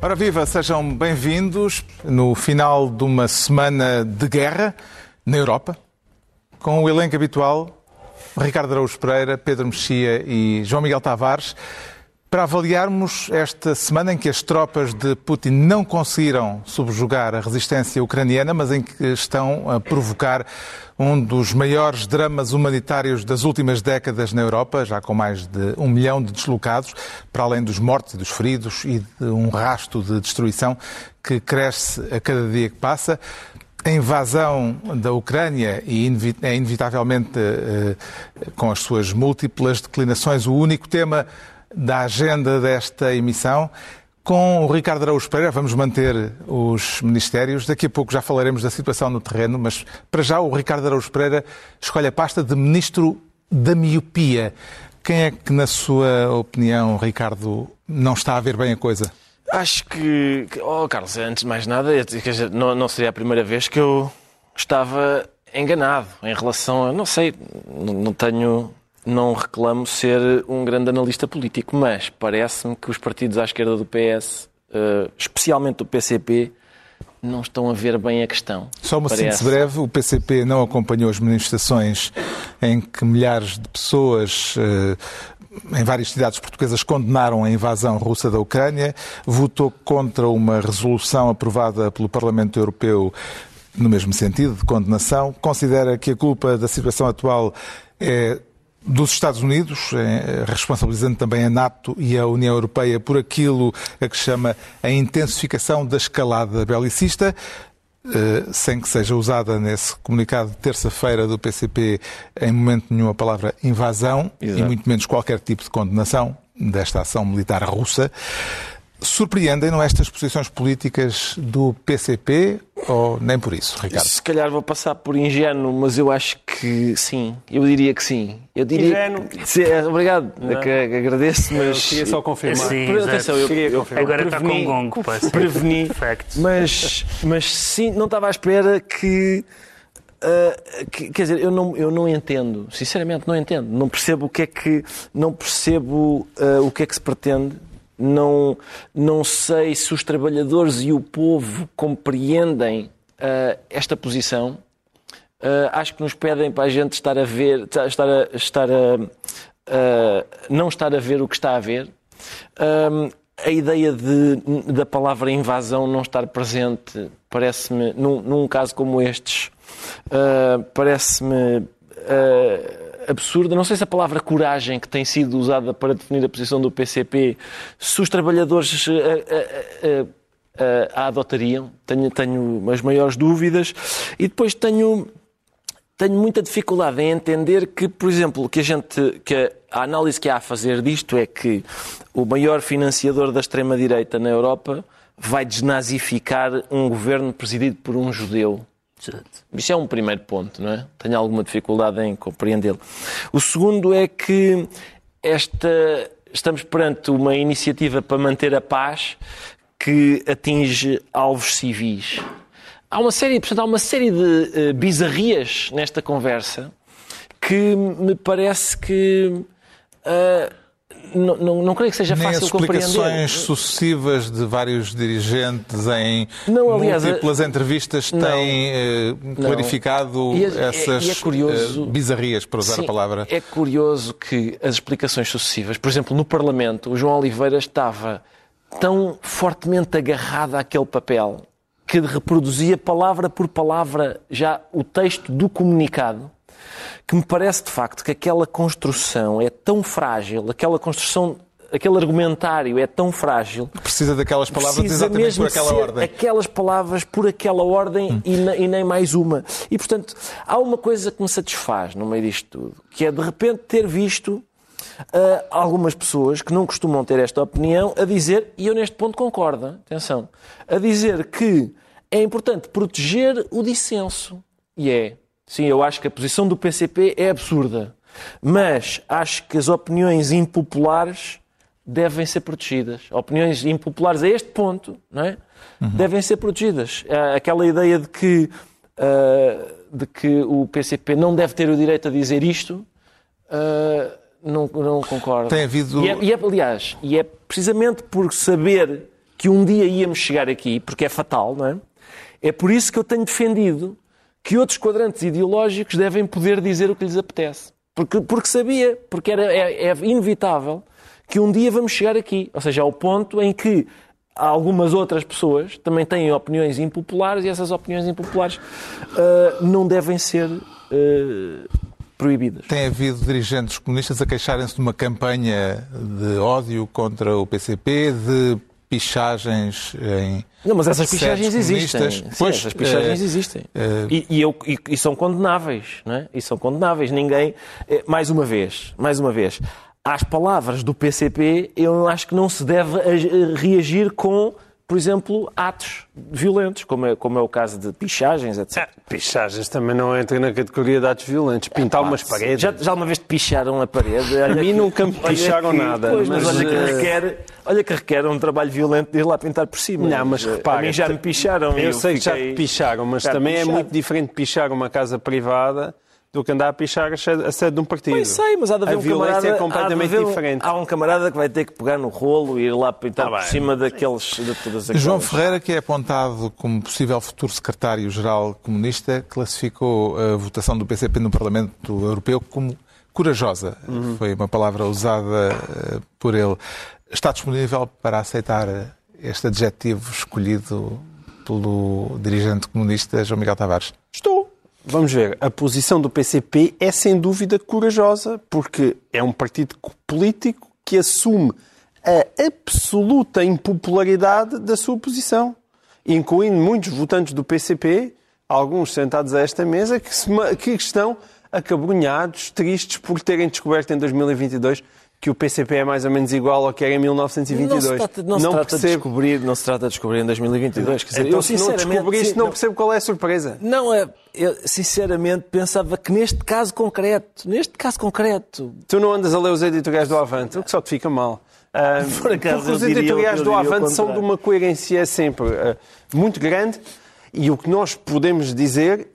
Ora viva, sejam bem-vindos no final de uma semana de guerra na Europa, com o elenco habitual, Ricardo Araújo Pereira, Pedro Mexia e João Miguel Tavares, para avaliarmos esta semana em que as tropas de Putin não conseguiram subjugar a resistência ucraniana, mas em que estão a provocar um dos maiores dramas humanitários das últimas décadas na Europa, já com mais de um milhão de deslocados, para além dos mortos e dos feridos e de um rasto de destruição que cresce a cada dia que passa. A invasão da Ucrânia e é inevitavelmente eh, com as suas múltiplas declinações o único tema da agenda desta emissão. Com o Ricardo Araújo Pereira vamos manter os ministérios. Daqui a pouco já falaremos da situação no terreno, mas para já o Ricardo Araújo Pereira escolhe a pasta de Ministro da Miopia. Quem é que, na sua opinião, Ricardo, não está a ver bem a coisa? Acho que, oh Carlos, antes de mais nada, não, seria a primeira vez que eu estava enganado em relação a, não sei, não tenho não reclamo ser um grande analista político, mas parece-me que os partidos à esquerda do PS, eh, especialmente do PCP, não estão a ver bem a questão. Só uma Parece... síntese breve, o PCP não acompanhou as manifestações em que milhares de pessoas eh, em várias cidades portuguesas condenaram a invasão russa da Ucrânia, votou contra uma resolução aprovada pelo Parlamento Europeu no mesmo sentido, de condenação, considera que a culpa da situação atual é dos Estados Unidos, eh, responsabilizando também a NATO e a União Europeia por aquilo a que chama a intensificação da escalada belicista, eh, sem que seja usada nesse comunicado de terça-feira do PCP em momento nenhum a palavra invasão Exato. e muito menos qualquer tipo de condenação desta ação militar russa. Surpreendem-não estas posições políticas do PCP ou nem por isso, Ricardo? Se calhar vou passar por ingênuo, mas eu acho que sim. Eu diria que sim. Eu diria ingênuo. Sim, é, obrigado, que, agradeço, mas... Eu queria só confirmar. Sim, atenção, eu, eu, eu, Agora está com um gongo, Preveni, mas, mas sim, não estava à espera que... Uh, que, quer dizer, eu não, eu não entendo, sinceramente não entendo, não percebo o que é que não percebo uh, o que é que se pretende não, não sei se os trabalhadores e o povo compreendem uh, esta posição. Uh, acho que nos pedem para a gente estar a ver, estar a, estar a, uh, não estar a ver o que está a ver. a ideia de, da palavra invasão não estar presente parece-me, num, num, caso como estes, parece-me absurda. Não sei se a palavra coragem que tem sido usada para definir a posição do PCP, se os trabalhadores a, a, a, a adotariam. Tenho, tenho as maiores dúvidas. E depois tenho tenho muita dificuldade em entender que, por exemplo, que a gente, que a análise que há a fazer disto é que o maior financiador da extrema-direita na Europa vai desnazificar um governo presidido por um judeu. Isso é um primeiro ponto, não é? Tenho alguma dificuldade em compreendê-lo. O segundo é que esta, estamos perante uma iniciativa para manter a paz que atinge alvos civis. Há uma série, portanto, há uma série de uh, bizarrias nesta conversa que me parece que uh, não, não, não creio que seja Nem fácil as explicações compreender. sucessivas de vários dirigentes em não, aliás, múltiplas entrevistas têm eh, clarificado e é, essas é, é curioso, eh, bizarrias, para usar sim, a palavra. É curioso que as explicações sucessivas, por exemplo, no Parlamento, o João Oliveira estava tão fortemente agarrado àquele papel que reproduzia palavra por palavra já o texto do comunicado que me parece de facto que aquela construção é tão frágil, aquela construção aquele argumentário é tão frágil. Precisa daquelas palavras exatamente por aquela ordem. Aquelas palavras por aquela ordem hum. e, e, nem mais uma. E, portanto, há uma coisa que me satisfaz no meio disto tudo, que é de repente ter visto uh, algumas pessoas que não costumam ter esta opinião a dizer, e eu neste ponto concordo, atenção, a dizer que é importante proteger o dissenso. E é. Sim, eu acho que a posição do PCP é absurda. Mas acho que as opiniões impopulares devem ser protegidas. Opiniões impopulares a este ponto não é? Uhum. devem ser protegidas. Aquela ideia de que uh, de que o PCP não deve ter o direito a dizer isto, uh, não, não concordo. Tem havido. E é, e é, aliás, e é precisamente por saber que um dia íamos chegar aqui, porque é fatal, não é? É por isso que eu tenho defendido que outros quadrantes ideológicos devem poder dizer o que lhes apetece. Porque, porque sabia, porque era, é, é inevitável que um dia vamos chegar aqui. Ou seja, ao ponto em que algumas outras pessoas também têm opiniões impopulares e essas opiniões impopulares uh, não devem ser uh, proibidas. Tem havido dirigentes comunistas a queixarem-se de uma campanha de ódio contra o PCP, de pichagens em. Não, mas essas pichagens existem. Sim, pois, essas pichagens uh, existem. Uh, e, e, eu, e, e, são condenáveis, não é? E são condenáveis. Ninguém. Mais uma vez, mais uma vez, às palavras do PCP, eu acho que não se deve reagir com, por exemplo, atos violentos, como é, como é o caso de pichagens, etc. É, pichagens também não entra na categoria de atos violentos. Pintar é, umas paredes. Já, já uma vez te picharam a parede? a mim nunca me picharam nada. Pois, mas, mas, olha que eh, requer, olha que requer um trabalho violento de ir lá pintar por cima. Não, mas repara. A mim já me picharam. Eu, eu sei que já te picharam, mas também pichado. é muito diferente pichar uma casa privada do que andar a pichar a sede de um partido. Pois sei, mas há de haver a um camarada... é completamente um, diferente. Há um camarada que vai ter que pegar no rolo e ir lá pintar ah, por cima daqueles, de todas aquelas... João Ferreira, que é apontado como possível futuro secretário-geral comunista, classificou a votação do PCP no Parlamento Europeu como corajosa. Uhum. Foi uma palavra usada eh, por ele. Está disponível para aceitar este adjetivo escolhido pelo dirigente comunista João Miguel Tavares? Estou vamos ver, a posição do PCP é sem dúvida corajosa, porque é um partido político que assume a absoluta impopularidade da sua posição, incluindo muitos votantes do PCP, alguns sentados a esta mesa, que, se, que estão acabrunhados, tristes por terem descoberto em 2022 que o PCP é mais ou menos igual ao que era em 1922. Não se trata, não não se trata de descobrir, não se trata de descobrir em 2022. Quer dizer, então, eu sinceramente não descobri isto, não percebo qual é a surpresa. Não é, eu sinceramente pensava que neste caso concreto, neste caso concreto, tu não andas a ler os editoriais do Avante, o que só te fica mal. Uh, Por acaso, porque os editoriais do Avante são de uma coerência sempre uh, muito grande e o que nós podemos dizer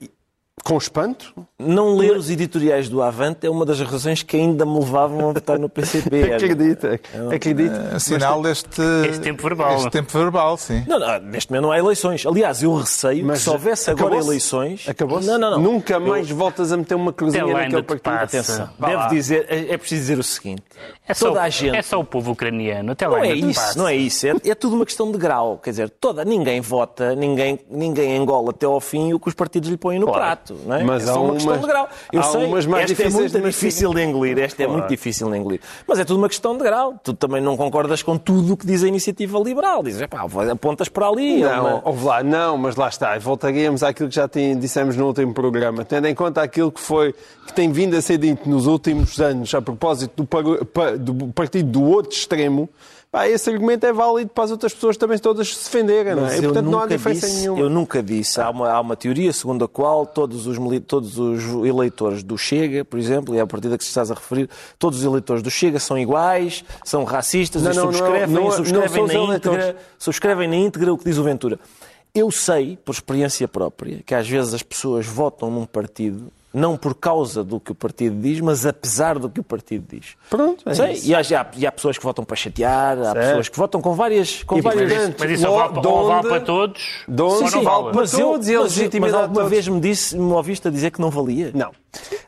com espanto? Não ler os editoriais do Avante é uma das razões que ainda me levavam a votar no PCP. acredita, acredita. É, sinal deste... Este tempo verbal. Este tempo verbal, sim. Não, não, neste momento não há eleições. Aliás, eu receio Mas que se houvesse agora eleições... Acabou-se? Não, não, não. Nunca mais eu... voltas a meter uma cruzinha naquele partido. Atenção. Deve dizer, é, é preciso dizer o seguinte. É só, toda a gente... é só o povo ucraniano. Até lá não é isso, passa. não é isso. É, é tudo uma questão de grau. Quer dizer, toda, ninguém vota, ninguém, ninguém engola até ao fim o que os partidos lhe põem no claro. prato. Não é? Mas é uma questão de grau. Eu sei, umas mais esta é muito de difícil de engolir. Esta claro. é muito difícil de engolir. Mas é tudo uma questão de grau. Tu também não concordas com tudo o que diz a iniciativa liberal. Dizes, pá, apontas para ali. É não, é uma... lá, não, mas lá está. Voltaríamos àquilo que já dissemos no último programa. Tendo em conta aquilo que foi, que tem vindo a ser dito nos últimos anos a propósito do, do partido do outro extremo, Pá, esse argumento é válido para as outras pessoas também todas se defenderem, não é? E, portanto, não há diferença disse, nenhuma. Eu nunca disse. Há uma, há uma teoria segundo a qual todos os, todos os eleitores do Chega, por exemplo, e é a partida que se estás a referir, todos os eleitores do Chega são iguais, são racistas não, e não, subscrevem, não, subscrevem, na íntegra, subscrevem na íntegra o que diz o Ventura. Eu sei, por experiência própria, que às vezes as pessoas votam num partido não por causa do que o partido diz, mas apesar do que o partido diz. Pronto, é Sei, e, há, e há pessoas que votam para chatear, há certo. pessoas que votam com várias... Com várias... Mas, isso, mas isso vale, vale para todos, ou não vale para todos e a legitimidade Mas alguma vez me, disse, me ouviste a dizer que não valia? Não.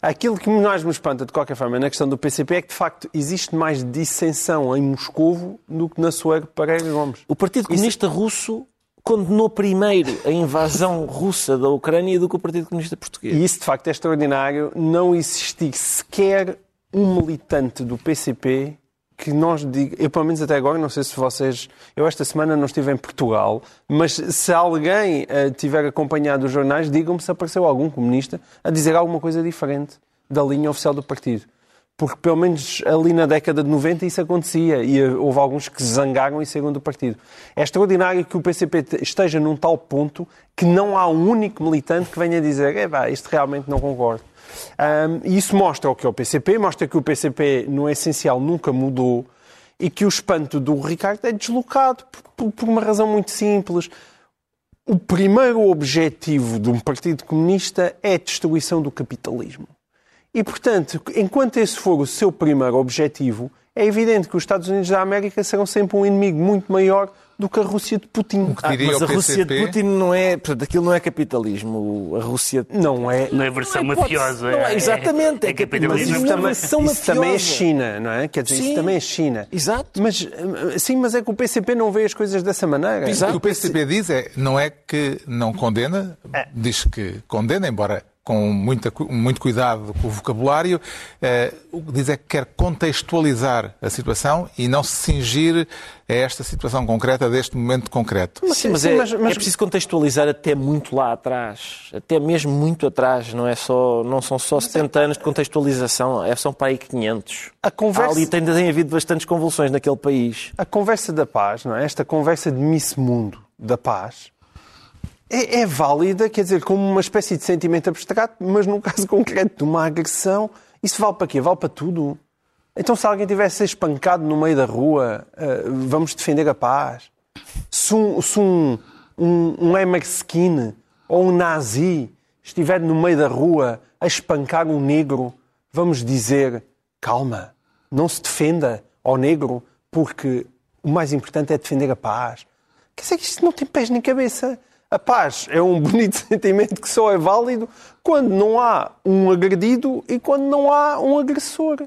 Aquilo que mais me espanta, de qualquer forma, na questão do PCP é que, de facto, existe mais dissensão em Moscovo do que na Suécia Pereira Gomes. O Partido Comunista Isso... Russo condenou primeiro a invasão russa da Ucrânia do que o Partido Comunista Português. E isso, de facto, é extraordinário. Não existir sequer um militante do PCP que nós diga, eu pelo menos até agora, não sei se vocês, eu esta semana não estive em Portugal, mas se alguém uh, tiver acompanhado os jornais, digam-me se apareceu algum comunista a dizer alguma coisa diferente da linha oficial do partido porque pelo menos ali na década de 90 isso acontecia e houve alguns que zangaram e saíram do partido. É extraordinário que o PCP esteja num tal ponto que não há um único militante que venha dizer é pá, isto realmente não concordo. Um, e isso mostra o que é o PCP, mostra que o PCP no essencial nunca mudou e que o espanto do Ricardo é deslocado por, por uma razão muito simples o primeiro objetivo de um Partido Comunista é a destruição do capitalismo. E, portanto, enquanto esse for o seu primeiro objetivo, é evidente que os Estados Unidos da América serão sempre um inimigo muito maior do que a Rússia de Putin. Ah, mas a Rússia de Putin não é. Portanto, aquilo não é capitalismo. A Rússia. Não é. Não é versão não é, mafiosa. Não é, exatamente. É, é capitalismo. Mas isso, também, isso também é China, não é? Quer dizer, sim, isso também é China. Exato. Mas, sim, mas é que o PCP não vê as coisas dessa maneira. Exato. O que o PCP diz é, não é que não condena, é. diz que condena, embora com muita, muito cuidado com o vocabulário, eh, o que diz é que quer contextualizar a situação e não se cingir a esta situação concreta, deste momento concreto. Mas, sim, mas, sim, é, mas, mas, é, preciso contextualizar até muito lá atrás, até mesmo muito atrás, não, é só, não são só 70 anos de contextualização, é, são para aí 500. A conversa... Ali tem, tem havido bastantes convulsões naquele país. A conversa da paz, não é? esta conversa de Miss Mundo da paz, é, é, válida, quer dizer, como uma espécie de sentimento abstrato, mas no caso concreto de uma agressão, isso vale para quê? Vale para tudo. Então, se alguém tivesse espancado no meio da rua, uh, vamos defender a paz. Se um, se um, um, um Emerskin ou um nazi estiver no meio da rua a espancar um negro, vamos dizer: calma, não se defenda ao negro, porque o mais importante é defender a paz. Quer dizer que isto não tem pés nem cabeça. A paz é um bonito sentimento que só é válido quando não há um agredido e quando não há um agressor.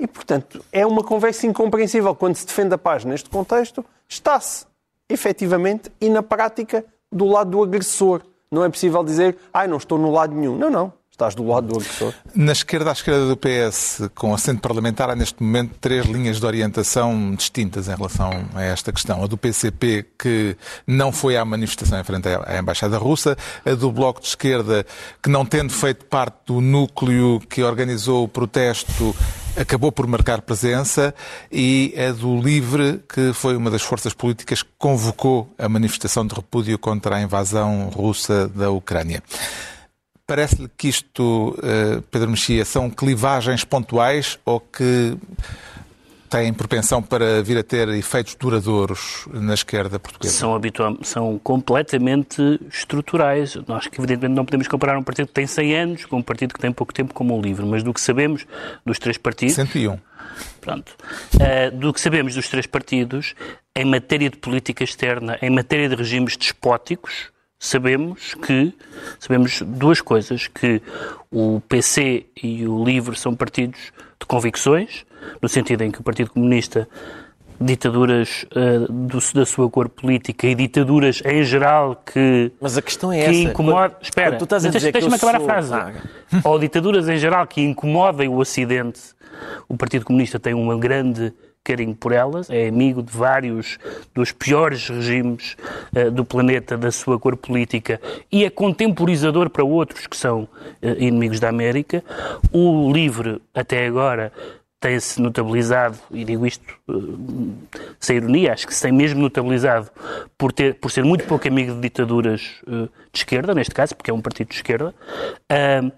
E, portanto, é uma conversa incompreensível. Quando se defende a paz neste contexto, está-se efetivamente e na prática do lado do agressor. Não é possível dizer, ai, não estou no lado nenhum. Não, não. Estás do lado do agressor. Na esquerda, à esquerda do PS, com assento parlamentar, há neste momento três linhas de orientação distintas em relação a esta questão. A do PCP, que não foi à manifestação em frente à Embaixada Russa. A do Bloco de Esquerda, que não tendo feito parte do núcleo que organizou o protesto, acabou por marcar presença. E a do Livre, que foi uma das forças políticas que convocou a manifestação de repúdio contra a invasão russa da Ucrânia. Parece-lhe que isto, eh, Pedro Mexia, são clivagens pontuais ou que têm propensão para vir a ter efeitos duradouros na esquerda portuguesa? São, habitual, são completamente estruturais. Nós, que evidentemente, não podemos comparar um partido que tem 100 anos com um partido que tem pouco tempo como o LIVRE, mas do que sabemos dos três partidos... 101. Pronto. Uh, do que sabemos dos três partidos, em matéria de política externa, em matéria de regimes despóticos, sabemos que sabemos duas coisas que o PC e o LIVRE são partidos de convicções no sentido em que o Partido Comunista ditaduras uh, do, da sua cor política e ditaduras em geral que mas a questão é que essa. incomoda quando, espera quando tu estás a dizer deixa-me acabar sou... a frase. Ah. ou ditaduras em geral que incomodem o Ocidente. O Partido Comunista tem uma grande carinho por elas, é amigo de vários dos piores regimes uh, do planeta, da sua cor política, e é contemporizador para outros que são uh, inimigos da América. O LIVRE, até agora, tem-se notabilizado, e digo isto uh, sem ironia, acho que se tem mesmo notabilizado por, ter, por ser muito pouco amigo de ditaduras uh, de esquerda, neste caso, porque é um partido de esquerda. Uh,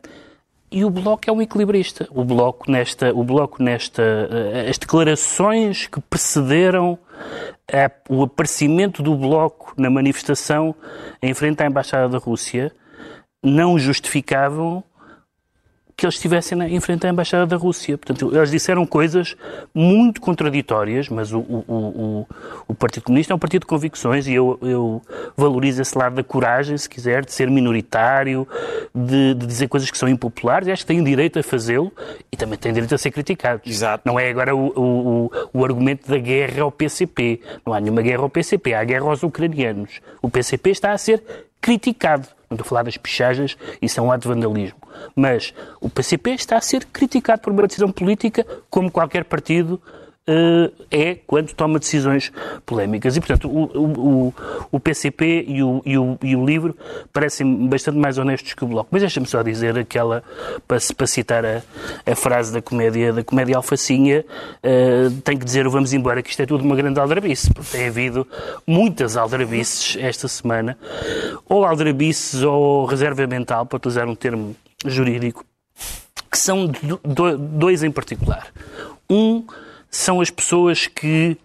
e o Bloco é um equilibrista. O Bloco nesta, o bloco nesta uh, as declarações que precederam a, o aparecimento do Bloco na manifestação em frente à Embaixada da Rússia não justificavam que eles estivessem em frente à Embaixada da Rússia. Portanto, eles disseram coisas muito contraditórias, mas o, o, o, o Partido Comunista é um partido de convicções e eu, eu, valorizo esse lado da coragem, se quiser, de ser minoritário, de, de dizer coisas que são impopulares e acho que tem direito a fazê-lo e também tem direito a ser criticado. Exato. Não é agora o, o argumento da guerra ao PCP. Não há nenhuma guerra ao PCP, há guerra aos ucranianos. O PCP está a ser criticado. Estou a falar das pichagens, isso é um ato de vandalismo. Mas o PCP está a ser criticado por uma decisão política, como qualquer partido é quando toma decisões polémicas. E, portanto, o, o, o PCP e o, e, o, e o LIVRE parecem bastante mais honestos que o Bloco. Mas deixa-me só dizer aquela, para, para citar a, a, frase da comédia, da comédia Alfacinha, uh, tenho que dizer vamos embora, que isto é tudo uma grande aldrabice, porque tem havido muitas aldrabices esta semana, ou aldrabices ou reserva mental, para utilizar um termo jurídico, que são dois em particular. Um são as pessoas que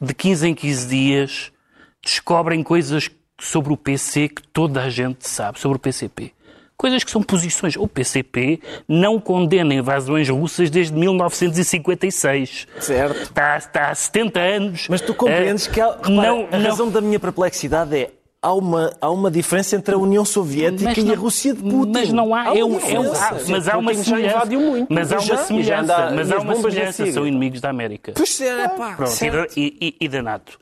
de 15 em 15 dias descobrem coisas sobre o PC que toda a gente sabe, sobre o PCP. Coisas que são posições. O PCP não condena invasões russas desde 1956. Certo. Está, está há 70 anos. Mas tu compreendes uh, que há, repara, não, a razão não... da minha perplexidade é há uma, há uma diferença entre a União Soviética não, e a Rússia de Putin. Mas não há, há é, um, é um, mas há uma semelhança. Mas há uma semelhança, mas há uma semelhança, são inimigos da América. Pois é, pá, Pronto, e, e, e da NATO.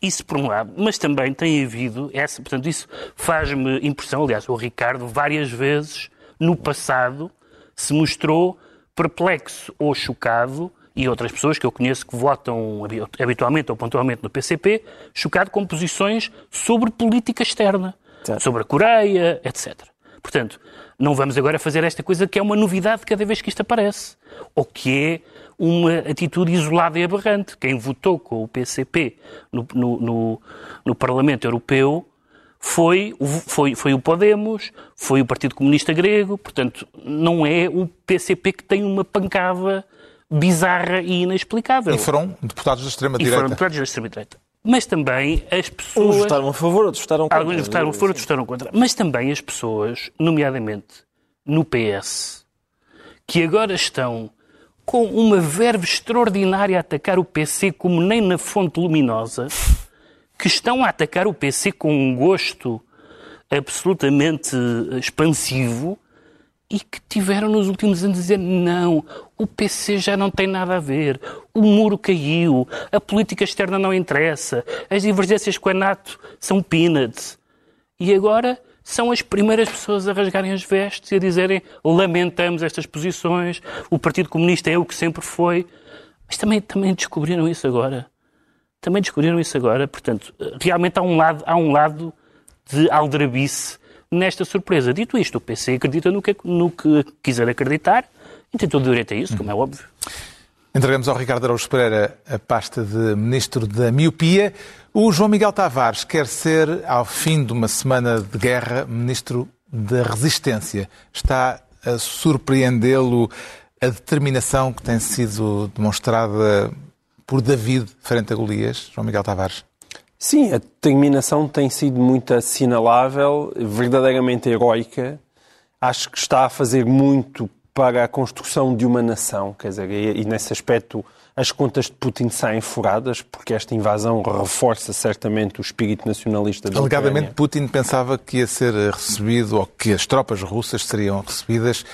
Isso por um lado, mas também tem havido essa, portanto, isso faz-me impressão, aliás, o Ricardo várias vezes no passado se mostrou perplexo ou chocado e outras pessoas que eu conheço que votam habitualmente ou pontualmente no PCP, chocado com posições sobre política externa, certo. sobre a Coreia, etc. Portanto, não vamos agora fazer esta coisa que é uma novidade cada vez que isto aparece, ou que é uma atitude isolada e aberrante. Quem votou com o PCP no, no, no, no Parlamento Europeu foi, foi, foi o Podemos, foi o Partido Comunista Grego, portanto, não é o PCP que tem uma pancada bizarra e inexplicável. E foram deputados da extrema-direita. E foram deputados da extrema-direita. Mas também as pessoas... Uns votaram a favor, outros votaram contra. Alguns votaram a favor, outros votaram contra. Mas também as pessoas, nomeadamente no PS, que agora estão com uma verve extraordinária a atacar o PC como nem na fonte luminosa, que estão a atacar o PC com um gosto absolutamente expansivo, e que tiveram nos últimos anos a dizer não, o PC já não tem nada a ver, o muro caiu, a política externa não interessa, as divergências com a NATO são peanuts. E agora são as primeiras pessoas a rasgarem as vestes e a dizerem lamentamos estas posições, o Partido Comunista é o que sempre foi. Mas também, também descobriram isso agora. Também descobriram isso agora. Portanto, realmente há um lado, há um lado de aldrabice nesta surpresa. Dito isto, o PC acredita no que, no que quiser acreditar e tem todo o direito a isso, como é óbvio. Entregamos ao Ricardo Araújo Pereira a pasta de Ministro da Miopia. O João Miguel Tavares quer ser, ao fim de uma semana de guerra, Ministro da Resistência. Está a surpreendê-lo a determinação que tem sido demonstrada por David frente a Golias, João Miguel Tavares? Sim, a determinação tem sido muito assinalável, verdadeiramente heroica. Acho que está a fazer muito para a construção de uma nação, quer dizer, e, e nesse aspecto as contas de Putin saem furadas, porque esta invasão reforça certamente o espírito nacionalista da Alegadamente. Putin pensava que ia ser recebido, ou que as tropas russas seriam recebidas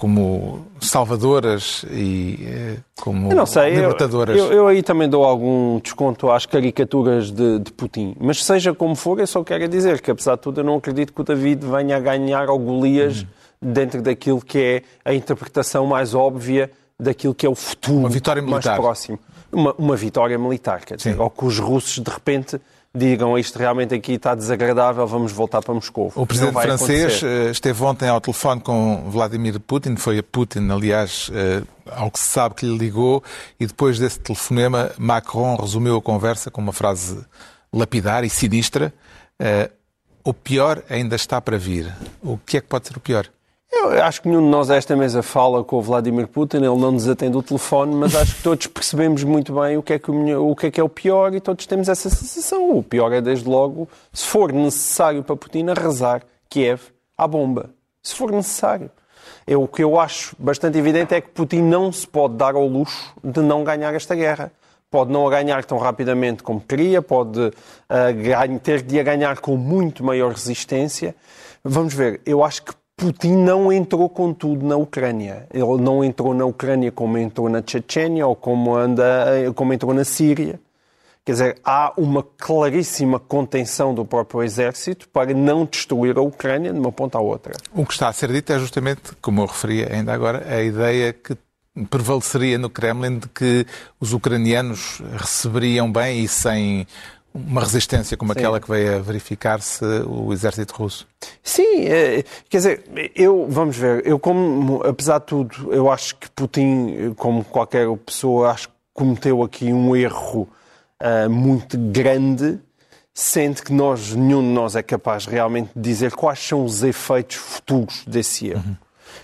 como salvadoras e eh, como eu sei, libertadoras. Eu, eu, eu, aí também dou algum desconto às caricaturas de, de, Putin. Mas seja como for, eu só quero dizer que, apesar de tudo, eu não acredito que o David venha a ganhar ao Golias uhum. dentro daquilo que é a interpretação mais óbvia daquilo que é o futuro mais próximo. Uma, uma vitória militar, quer dizer, ou que os russos, de repente, digam isto realmente aqui está desagradável, vamos voltar para Moscou. O presidente francês acontecer. Eh, esteve ontem ao telefone com Vladimir Putin, foi a Putin, aliás, eh, ao que se sabe que lhe ligou, e depois desse telefonema, Macron resumiu a conversa com uma frase lapidar e sinistra. Eh, o pior ainda está para vir. O que é que pode ser o pior? Eu acho que nenhum de nós a esta mesa fala com o Vladimir Putin, ele não nos atende o telefone, mas acho que todos percebemos muito bem o que, é que o, o que é que é o pior e todos temos essa sensação. O pior é, desde logo, se for necessário para Putin, arrasar Kiev à bomba. Se for necessário. Eu, o que eu acho bastante evidente é que Putin não se pode dar ao luxo de não ganhar esta guerra. Pode não a ganhar tão rapidamente como queria, pode uh, ter de a ganhar com muito maior resistência. Vamos ver, eu acho que Putin não entrou com tudo na Ucrânia. Ele não entrou na Ucrânia como entrou na Chechênia ou como, anda, como entrou na Síria. Quer dizer, há uma claríssima contenção do próprio exército para não destruir a Ucrânia de uma ponta à outra. O que está a ser dito é justamente, como eu referi ainda agora, a ideia que prevaleceria no Kremlin de que os ucranianos receberiam bem e sem uma resistência como Sim. aquela que veio a verificar-se o exército russo? Sim, é, quer dizer, eu, vamos ver, eu como, apesar de tudo, eu acho que Putin, como qualquer pessoa, acho que cometeu aqui um erro uh, muito grande, sendo que nós, nenhum de nós é capaz realmente de dizer quais são os efeitos futuros desse erro. Uhum.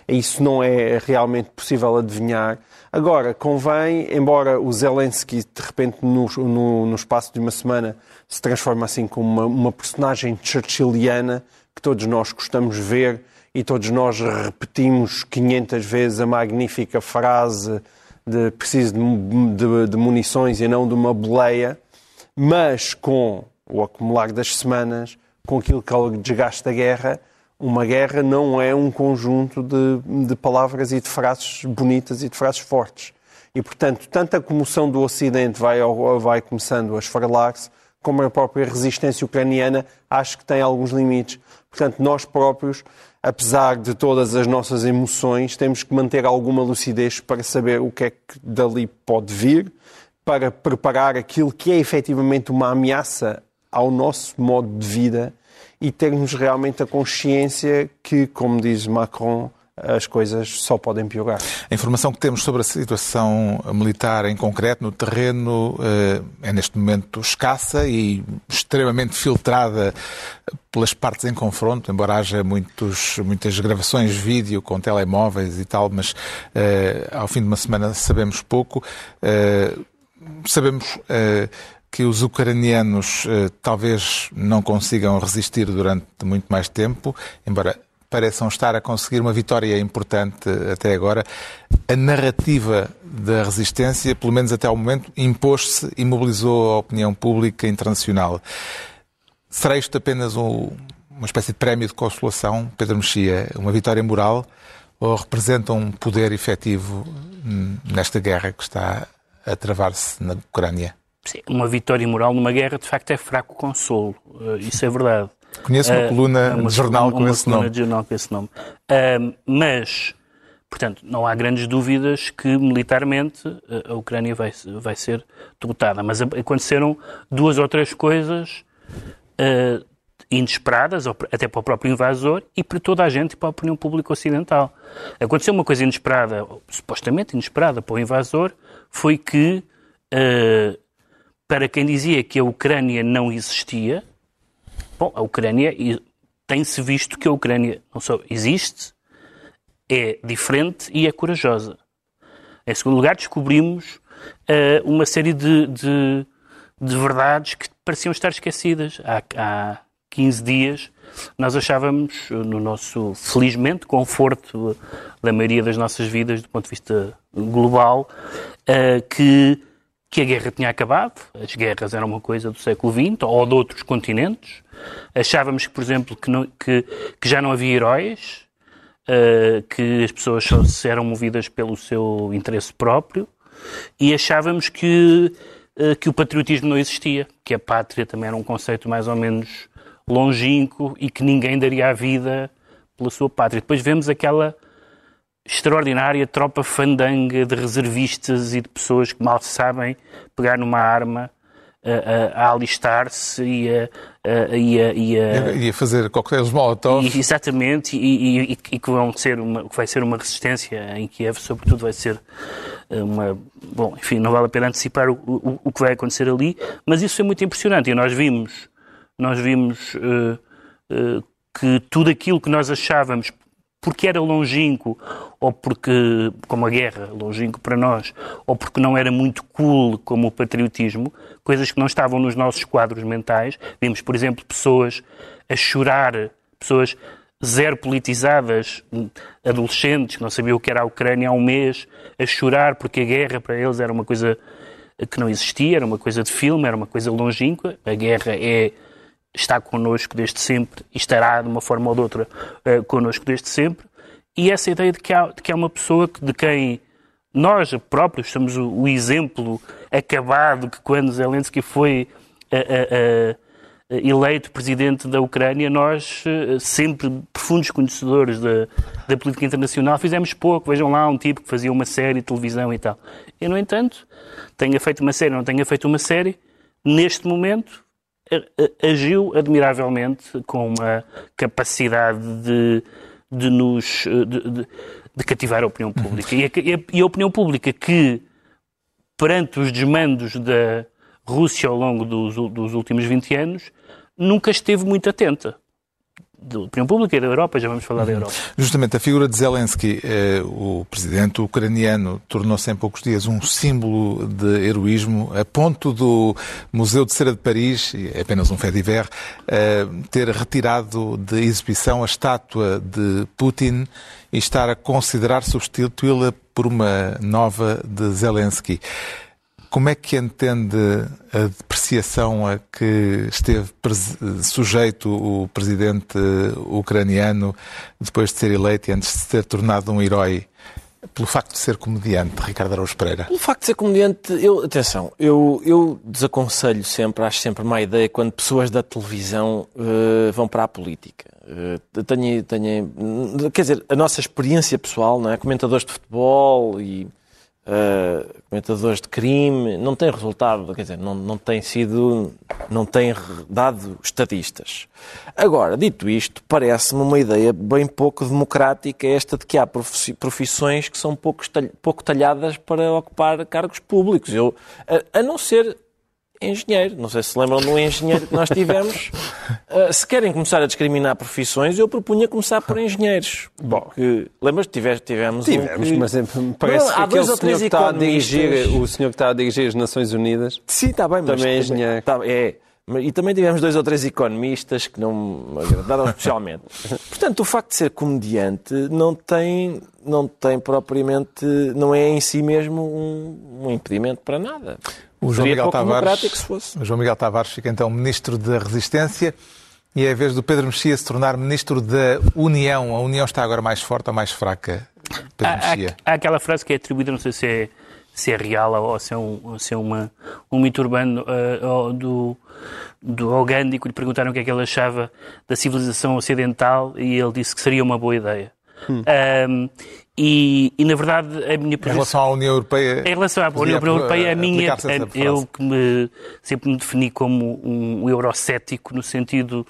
Isso não é realmente possível adivinhar. Agora, convém, embora o Zelensky, de repente, no, no, no espaço de uma semana, se transforme assim como uma, uma personagem churchilliana, que todos nós gostamos de ver e todos nós repetimos 500 vezes a magnífica frase de preciso de, de, de munições e não de uma boleia, mas com o acumular das semanas, com aquilo que é o desgaste da guerra, uma guerra não é um conjunto de, de palavras e de frases bonitas e de frases fortes. E, portanto, tanto a comoção do Ocidente vai, vai começando a esfarelar-se, como a própria resistência ucraniana, acho que tem alguns limites. Portanto, nós próprios, apesar de todas as nossas emoções, temos que manter alguma lucidez para saber o que é que dali pode vir, para preparar aquilo que é efetivamente uma ameaça ao nosso modo de vida e termos realmente a consciência que, como diz Macron, as coisas só podem piorar. A informação que temos sobre a situação militar em concreto no terreno eh, é neste momento escassa e extremamente filtrada pelas partes em confronto, embora haja muitos, muitas gravações de vídeo com telemóveis e tal, mas eh, ao fim de uma semana sabemos pouco. Eh, sabemos que os ucranianos talvez não consigam resistir durante muito mais tempo, embora pareçam estar a conseguir uma vitória importante até agora. A narrativa da resistência, pelo menos até ao momento, impôs-se e mobilizou a opinião pública internacional. Será isto apenas um, uma espécie de prémio de consolação, Pedro Mexia, uma vitória moral, ou representa um poder efetivo nesta guerra que está a travar-se na Ucrânia? Sim, uma vitória moral numa guerra, de facto, é fraco consolo. Eh, isso é verdade. Conheço uma uh, coluna uma, de jornal com esse nome. de jornal com esse nome. Uh, mas, portanto, não há grandes dúvidas que militarmente a Ucrânia vai, vai ser derrotada. Mas aconteceram duas ou três coisas uh, inesperadas, até para o próprio invasor e para toda a gente e para a opinião pública ocidental. Aconteceu uma coisa inesperada, supostamente inesperada para o invasor, foi que, para quem dizia que a Ucrânia não existia, Bom, a Ucrânia tem-se visto que a Ucrânia não só existe, é diferente e é corajosa. Em segundo lugar, descobrimos uh, uma série de, de, de, verdades que pareciam estar esquecidas. Há, há 15 dias nós achávamos, no nosso, felizmente, conforto da maioria das nossas vidas, do ponto de vista global, uh, que que a guerra tinha acabado, as guerras eram uma coisa do século XX ou de outros continentes. Achávamos por exemplo, que, não, que, que já não havia heróis, uh, que as pessoas só eram movidas pelo seu interesse próprio e achávamos que, uh, que o patriotismo não existia, que a pátria também era um conceito mais ou menos longínquo e que ninguém daria a vida pela sua pátria. Depois vemos aquela extraordinária tropa fandanga de reservistas e de pessoas que mal sabem pegar numa arma a, a, a alistar-se e a, a, e, a, e, a, e a fazer coquetéis molotov. E, exatamente, e, e, e, que vão ser uma, que vai ser uma resistência em Kiev, sobretudo vai ser eh, uma... Bom, enfim, não vale a pena antecipar o, o, o que vai acontecer ali, mas isso foi muito impressionante e nós vimos, nós vimos uh, uh, que tudo aquilo que nós achávamos porque era longínquo, ou porque, como a guerra, longínquo para nós, ou porque não era muito cool como o patriotismo, coisas que não estavam nos nossos quadros mentais. Vimos, por exemplo, pessoas a chorar, pessoas zero politizadas, adolescentes que não sabiam o que era a Ucrânia há um mês, a chorar porque a guerra para eles era uma coisa que não existia, era uma coisa de filme, era uma coisa longínqua. A guerra é está connosco desde sempre e estará de uma forma ou de outra uh, connosco desde sempre. E essa ideia de que há, de que há uma pessoa de quem nós próprios somos o, o exemplo acabado que quando Zelensky foi uh, uh, eleito presidente da Ucrânia, nós, sempre profundos conhecedores da, da política internacional, fizemos pouco. Vejam lá um tipo que fazia uma série de televisão e tal. E, no entanto, tenha feito uma série ou não tenha feito uma série, neste momento agiu admiravelmente com uma capacidade de, de nos de, de, de cativar a opinião pública. E, a, e a opinião pública que, perante os desmandos da Rússia ao longo dos, dos últimos 20 anos, nunca esteve muito atenta. Da opinião pública e da Europa, já vamos falar da uhum. Europa. Justamente a figura de Zelensky, eh, o presidente ucraniano, tornou-se em poucos dias um símbolo de heroísmo, a ponto do Museu de Cera de Paris, é apenas um fait divers, eh, ter retirado de exibição a estátua de Putin e estar a considerar substituí-la por uma nova de Zelensky. Como é que entende a depreciação a que esteve sujeito o presidente ucraniano depois de ser eleito e antes de se ter tornado um herói? Pelo facto de ser comediante, Ricardo Araújo Pereira? Pelo facto de ser comediante, eu, atenção, eu, eu desaconselho sempre, acho sempre má ideia quando pessoas da televisão uh, vão para a política. Uh, tenho, tenho, quer dizer, a nossa experiência pessoal, não é? comentadores de futebol e uh, comentadores de crime, não tem resultado, quer dizer, não, não tem sido, não tem dado estadistas. Agora, dito isto, parece-me uma ideia bem pouco democrática esta de que há profissões que são pouco, pouco talhadas para ocupar cargos públicos. Eu, a, a não ser engenheiro. Não sei se lembram do engenheiro que nós tivemos. Uh, se querem começar a discriminar profissões, eu propunha começar por engenheiros. Bom, que, lembras que tivemos, tivemos, tivemos um mas é, parece não, que aquele senhor que está a dirigir, o senhor que está a dirigir as Nações Unidas Sim, está bem, mas, também é engenheiro. Tá, é, e também tivemos dois ou três economistas que não me agradaram especialmente. Portanto, o facto de ser comediante não tem, não tem propriamente, não é em si mesmo um, um impedimento para nada. O João, Miguel Tavares, o João Miguel Tavares fica então Ministro da Resistência e é a vez do Pedro Mexia se tornar Ministro da União. A União está agora mais forte ou mais fraca, Pedro há, Mexia? Há, há aquela frase que é atribuída, não sei se é, se é real ou se é um, ou se é uma, um mito urbano uh, do, do Gandhi, que lhe perguntaram o que é que ele achava da civilização ocidental e ele disse que seria uma boa ideia. Hum. Um, e, e, na verdade, a minha posição... Em relação à União Europeia... Em relação à União Europeia, a minha... A, eu que me, sempre me defini como um eurocético, no sentido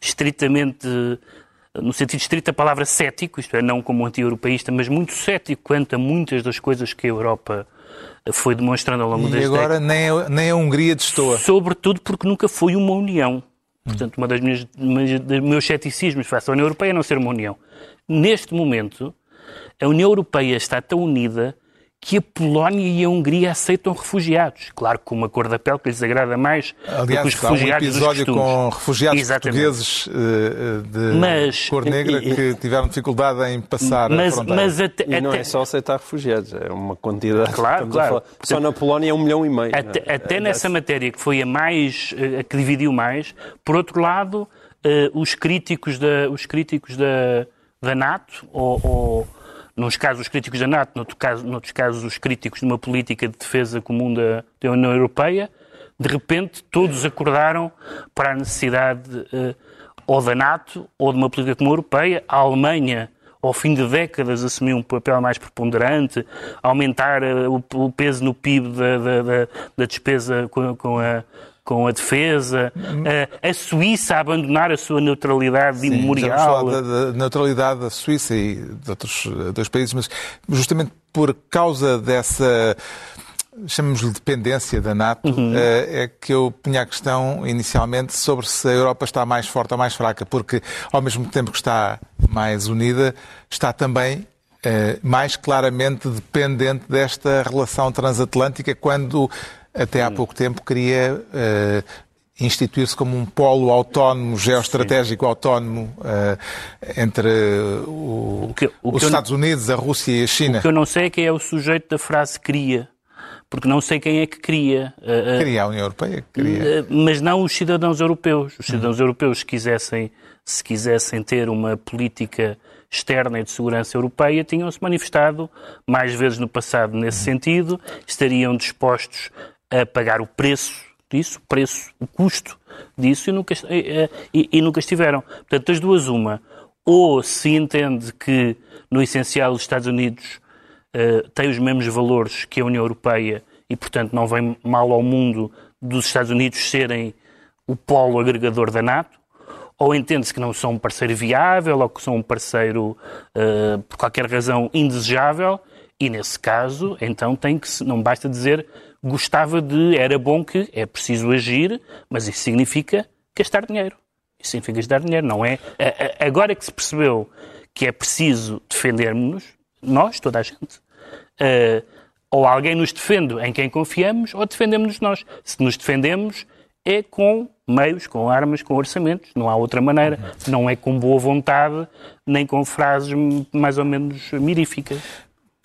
estritamente... No sentido estrito da palavra cético, isto é, não como anti-europeísta, mas muito cético quanto a muitas das coisas que a Europa foi demonstrando ao longo e das décadas. E agora nem a, nem a Hungria destoa. Sobretudo porque nunca foi uma União. Portanto, uma das minhas, dos meus ceticismos face à União Europeia é não ser uma União. Neste momento, a União Europeia está tão unida que a Polónia e a Hungria aceitam refugiados. Claro, com uma cor da pele que lhes agrada mais Aliás, do que os refugiados há um episódio com refugiados Exatamente. portugueses eh, de mas, cor negra e, que tiveram dificuldade em passar mas, a fronteira. Mas até, e não é só aceitar refugiados, é uma quantidade. Claro, claro. Só na Polónia é um milhão e meio. Até, é, até é, nessa matéria que foi a mais, a que dividiu mais, por outro lado, os críticos da, os críticos da, da NATO ou, ou nos casos os críticos da NATO, noutros casos, os críticos de uma política de defesa comum da, da União Europeia, de repente todos acordaram para a necessidade uh, ou da NATO ou de uma política comum europeia. A Alemanha, ao fim de décadas, assumiu um papel mais preponderante, aumentar uh, o, o, peso no PIB da, da, da, da despesa com, com a com a defesa, a, a Suíça a abandonar a sua neutralidade Sim, imemorial. Vamos falar da, da neutralidade da Suíça e de outros dois países, mas justamente por causa dessa chamamos-lhe dependência da NATO, uhum. Eh, é que eu punha a questão inicialmente sobre se a Europa está mais forte ou mais fraca, porque ao mesmo tempo que está mais unida, está também eh, mais claramente dependente desta relação transatlântica quando até há pouco tempo queria uh, instituir-se como um polo autónomo, geoestratégico Sim. autónomo uh, entre o, o que, o os Estados não, Unidos, a Rússia e a China. O que eu não sei é quem é o sujeito da frase queria. Porque não sei quem é que queria. Uh, queria a União Europeia, queria. mas não os cidadãos europeus. Os cidadãos europeus, se quisessem, se quisessem ter uma política externa e de segurança europeia tinham-se manifestado mais vezes no passado nesse sentido, estariam dispostos a pagar o preço disso, o preço, o custo disso e nunca, e, e, nunca estiveram. Portanto, das duas, uma, ou se entende que, no essencial, os Estados Unidos uh, têm os mesmos valores que a União Europeia e, portanto, não vem mal ao mundo dos Estados Unidos serem o polo agregador da NATO, ou entende-se que não são um parceiro viável ou que são um parceiro, uh, por qualquer razão, indesejável, e nesse caso, então tem que, não basta dizer gostava de, era bom que, é preciso agir, mas isso significa gastar dinheiro. Isso significa dar dinheiro, não é? Agora que se percebeu que é preciso defendermos-nos, nós, toda a gente, uh, ou alguém nos defende em quem confiamos, ou defendemos-nos nós. Se nos defendemos, é com meios, com armas, com orçamentos. Não há outra maneira. Não é com boa vontade, nem com frases mais ou menos miríficas.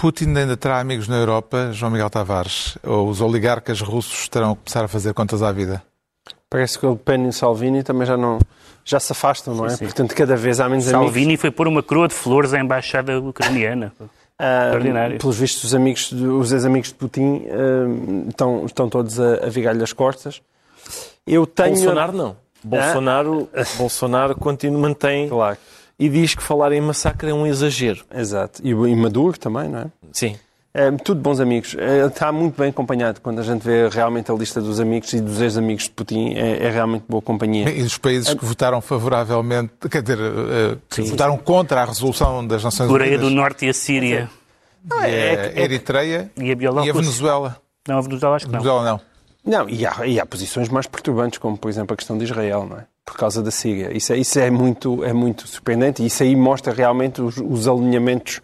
Putin ainda terá amigos na Europa, João Miguel Tavares? Ou os oligarcas russos terão a começar a fazer contas à vida? Parece que o Pen e o Salvini também já não já se afastam, não é? Sim, sim. Portanto, cada vez há menos Salvini amigos. Salvini foi pôr uma coroa de flores à embaixada ucraniana. Uh, pelos vistos, os amigos, os ex-amigos de Putin uh, estão, estão todos a, a vigar-lhe as costas. Eu tenho... Bolsonaro não. Bolsonaro, ah? Bolsonaro continua, mantém claro. E diz que falar em massacre é um exagero. Exato. E, e Maduro também, não é? Sim. É, tudo bons amigos. É, está muito bem acompanhado. Quando a gente vê realmente a lista dos amigos e dos ex-amigos de Putin, é, é, realmente boa companhia. E dos países que votaram favoravelmente, quer dizer, eh, que Sim. votaram contra a resolução das Nações Coreia Unidas. Coreia do Norte e a Síria. Não, é, é, a Eritreia e a, e a Venezuela. Não, a Venezuela acho que não. Venezuela não. Não, e há, e há posições mais perturbantes, como por exemplo a questão de Israel, não é? Por causa da Síria. Isso é, isso é, muito, é muito surpreendente e isso aí mostra realmente os, os alinhamentos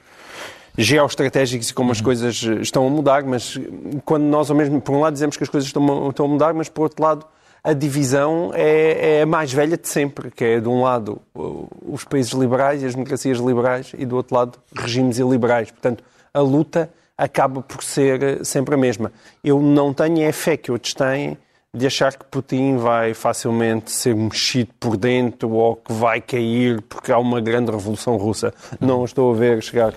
geoestratégicos e como as coisas eh, estão a mudar, mas quando nós, ao mesmo, por um lado, dizemos que as coisas estão, estão a mudar, mas por outro lado, a divisão é, é, a mais velha de sempre, que é, de um lado, os países liberais e as democracias liberais, e do outro lado, regimes iliberais. Portanto, a luta acaba por ser eh, sempre a mesma. Eu não tenho a fé que outros têm de achar que Putin vai facilmente ser mexido por dentro ou que vai cair porque há uma grande revolução russa. Não estou a ver chegar.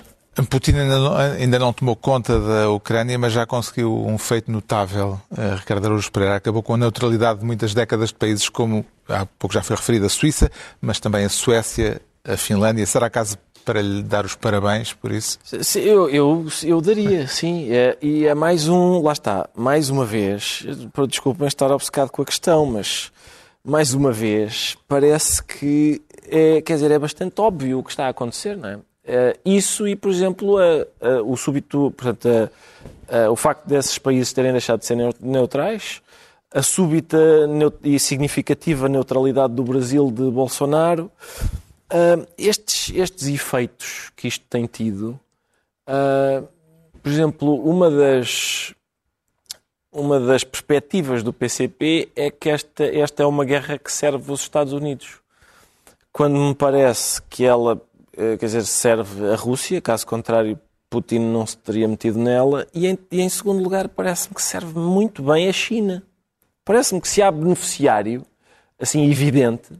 Putin ainda não, ainda não, tomou conta da Ucrânia, mas já conseguiu um feito notável. Uh, Ricardo Araújo Pereira acabou com a neutralidade de muitas décadas de países como, há pouco já foi referido, a Suíça, mas também a Suécia, a Finlândia. Será caso para lhe dar os parabéns por isso? Eu, eu, eu daria, sim. É, e é mais um, lá está, mais uma vez, desculpem estar obcecado com a questão, mas mais uma vez parece que é, quer dizer, é bastante óbvio o que está a acontecer, não é? Uh, isso e, por exemplo, uh, uh, o súbito, portanto, o facto desses países terem deixado de ser neutrais, a súbita e significativa neutralidade do Brasil de Bolsonaro, estes, estes efeitos que isto tem tido, por exemplo, uma das, uma das perspectivas do PCP é que esta, esta é uma guerra que serve os Estados Unidos. Quando me parece que ela eh, quer dizer, serve a Rússia, caso contrário, Putin não se teria metido nela, e em, e em segundo lugar, parece-me que serve muito bem a China. Parece-me que se há beneficiário, assim, evidente,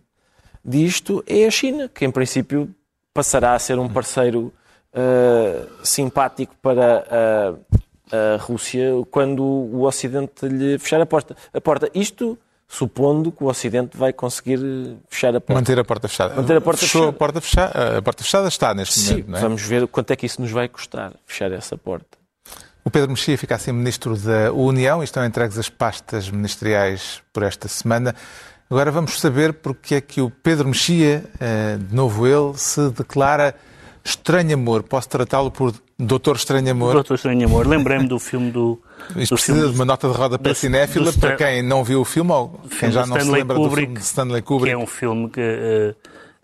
disto, é a China, que em princípio passará a ser um parceiro uh, simpático para a, a, Rússia quando o Ocidente lhe fechar a porta. A porta. Isto supondo que o Ocidente vai conseguir fechar a porta. Manter a porta fechada. Manter a porta Fechou fechada. A porta fechada. A porta fechada está neste Sim, momento, não é? vamos ver quanto é que isso nos vai custar, fechar essa porta. O Pedro Mexia fica assim Ministro da União e estão entregues as pastas ministeriais por esta semana. Agora vamos saber porque é que o Pedro Mexia, eh, de novo ele, se declara estranho amor. Posso tratá-lo por Doutor Estranho Amor? Doutor Estranho Amor. Lembrei-me do filme do isto precisa filme, de uma nota de roda para cinéfila, para quem não viu o filme ou quem já não se lembra Kubrick, do filme de Stanley Kubrick. Que é um filme que, uh,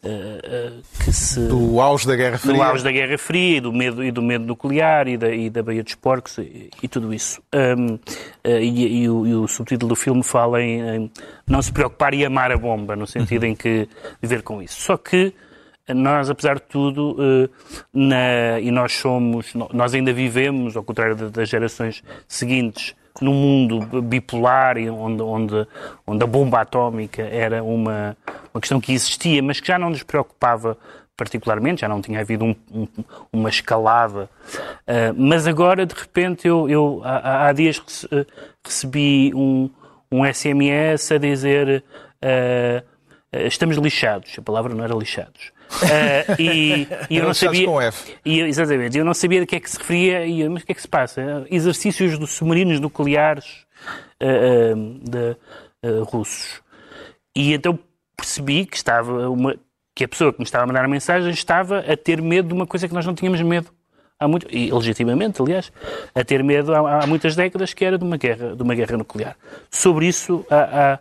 que se... Do auge da Guerra Fria. Do auge da Guerra Fria e do medo, e do medo nuclear e da, e da Baía dos Porcos e, e tudo isso. Um, uh, e, e, o, e, o, subtítulo do filme fala em, em, não se preocupar e amar a bomba, no sentido em que viver com isso. Só que nós, apesar de tudo, eh, na, e nós somos, nós ainda vivemos, ao contrário das gerações seguintes, num mundo bipolar, onde, onde, onde a bomba atómica era uma, uma questão que existia, mas que já não nos preocupava particularmente, já não tinha havido um, um, uma escalada. Uh, mas agora, de repente, eu, eu há, há, dias eh, recebi um, um SMS a dizer uh, estamos lixados. A palavra não era lixados. Uh, e, e eu não sabia. Com F. E, exatamente, eu não sabia de que é que se referia, e, mas o que é que se passa? Exercícios dos submarinos nucleares uh, uh, de, russos. E então percebi que estava uma, que a pessoa que me estava a mandar a mensagem estava a ter medo de uma coisa que nós não tínhamos medo. há muito, e legitimamente, aliás, a ter medo há, há, muitas décadas que era de uma guerra, de uma guerra nuclear. Sobre isso há,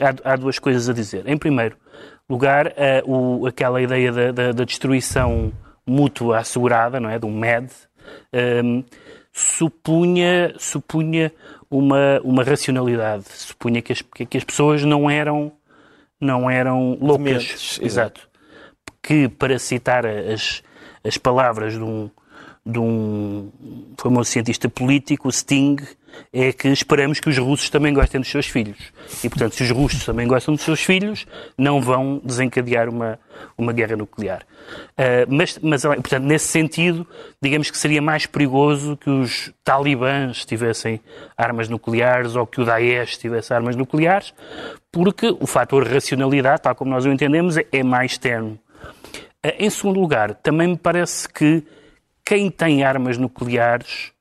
há, há duas coisas a dizer. Em primeiro lugar, o, aquela ideia da, da, da, destruição mútua assegurada, não é, do MED, um, supunha, supunha uma, uma racionalidade, supunha que as, que as pessoas não eram não eram loucas. Dementes, exato. Que, para citar as, as palavras de um, de um famoso cientista político, Sting, é que esperamos que os russos também gostem dos seus filhos. E, portanto, se os russos também gostam dos seus filhos, não vão desencadear uma, uma guerra nuclear. Uh, mas, mas, portanto, nesse sentido, digamos que seria mais perigoso que os talibãs tivessem armas nucleares ou que o Daesh tivesse armas nucleares, porque o fator racionalidade, tal como nós o entendemos, é, mais terno. Uh, em segundo lugar, também me parece que quem tem armas nucleares